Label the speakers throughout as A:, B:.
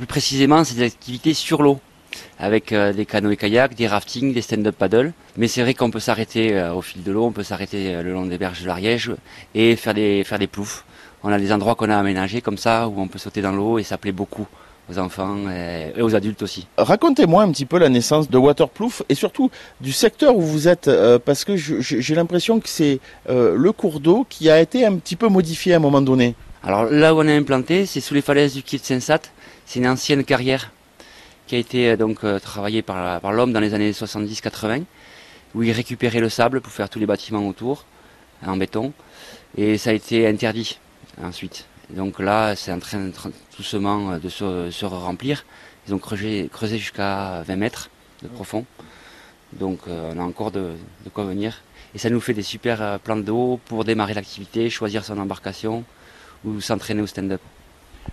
A: Plus précisément, c'est des activités sur l'eau avec euh, des canoës kayak, des raftings, des stand-up paddle. Mais c'est vrai qu'on peut s'arrêter euh, au fil de l'eau, on peut s'arrêter euh, le long des berges de l'Ariège et faire des, faire des ploufs. On a des endroits qu'on a aménagés comme ça où on peut sauter dans l'eau et ça plaît beaucoup aux enfants et aux adultes aussi.
B: Racontez-moi un petit peu la naissance de Waterplouf et surtout du secteur où vous êtes, parce que j'ai l'impression que c'est le cours d'eau qui a été un petit peu modifié à un moment donné.
A: Alors là où on est implanté, c'est sous les falaises du Kit Sensat. C'est une ancienne carrière qui a été donc travaillée par, l'homme dans les années 70-80, où il récupérait le sable pour faire tous les bâtiments autour en béton, et ça a été interdit ensuite. Donc là, c'est en train doucement de se, remplir. Ils ont creusé, creusé jusqu'à 20 mètres de profond. Donc on a encore de, de, quoi venir. Et ça nous fait des super plans d'eau pour démarrer l'activité, choisir son embarcation ou s'entraîner au stand-up.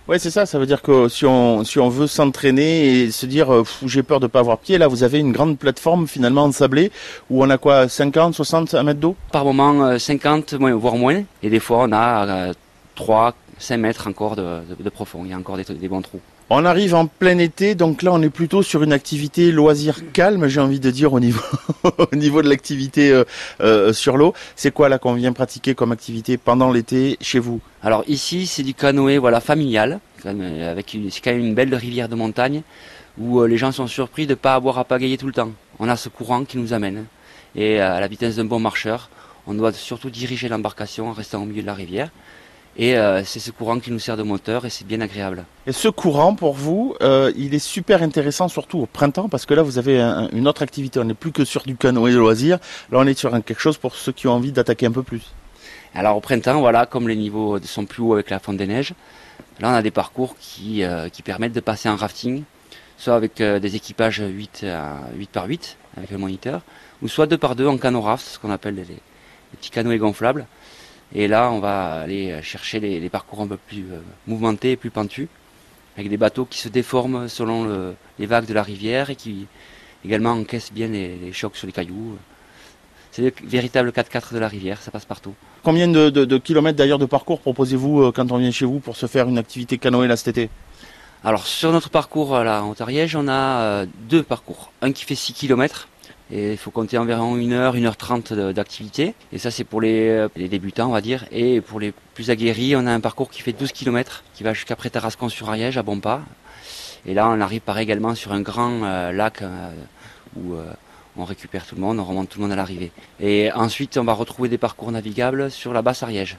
B: Ouais, c'est ça. Ça veut dire que si on, si on veut s'entraîner et se dire euh, j'ai peur de pas avoir pied, là vous avez une grande plateforme finalement ensablée où on a quoi 50, 60, 1 mètre d'eau?
A: Par moment 50, voire moins. Et des fois on a 3, 5 mètres encore de, de, profond. Il y a encore des, des bons trous.
B: On arrive en plein été, donc là on est plutôt sur une activité loisir calme, j'ai envie de dire au niveau au niveau de l'activité euh, euh, sur l'eau. C'est quoi là qu'on vient pratiquer comme activité pendant l'été chez vous?
A: Alors ici c'est du canoë voilà familial, avec c'est quand même une belle rivière de montagne où euh, les gens sont surpris de ne pas avoir à pagayer tout le temps. On a ce courant qui nous amène et à la vitesse d'un bon marcheur, on doit surtout diriger l'embarcation en restant au milieu de la rivière. Et euh, c'est ce courant qui nous sert de moteur et c'est bien agréable.
B: Et ce courant, pour vous, euh, il est super intéressant, surtout au printemps, parce que là, vous avez un, une autre activité. On n'est plus que sur du canoë de loisirs. Là, on est sur un, quelque chose pour ceux qui ont envie d'attaquer un peu plus.
A: Alors au printemps, voilà, comme les niveaux sont plus hauts avec la fonte des neiges, là on a des parcours qui, euh, qui permettent de passer en rafting, soit avec des équipages 8, à 8 par 8 avec le moniteur, ou soit 2 par 2 en canot raft, ce qu'on appelle les, les petits canoës gonflables. Et là, on va aller chercher les, les parcours un peu plus euh, mouvementés et plus pentus, avec des bateaux qui se déforment selon le, les vagues de la rivière et qui également encaissent bien les, les chocs sur les cailloux. C'est le véritable 4x4 de la rivière, ça passe partout.
B: Combien de, de, de kilomètres d'ailleurs de parcours proposez-vous euh, quand on vient chez vous pour se faire une activité canoë là cet été?
A: Alors sur notre parcours là en Haute-Ariège, on a euh, deux parcours. Un qui fait 6 km, il faut compter environ 1 heure, 1 heure 30 d'activité. Et ça, c'est pour les, les, débutants, on va dire. Et pour les plus aguerris, on a un parcours qui fait 12 km, qui va jusqu'à Tarascon-sur-Ariège, à Bompas. Et là, on arrive par également sur un grand euh, lac euh, où euh, on récupère tout le monde, on remonte tout le monde à l'arrivée. Et ensuite, on va retrouver des parcours navigables sur la basse Ariège.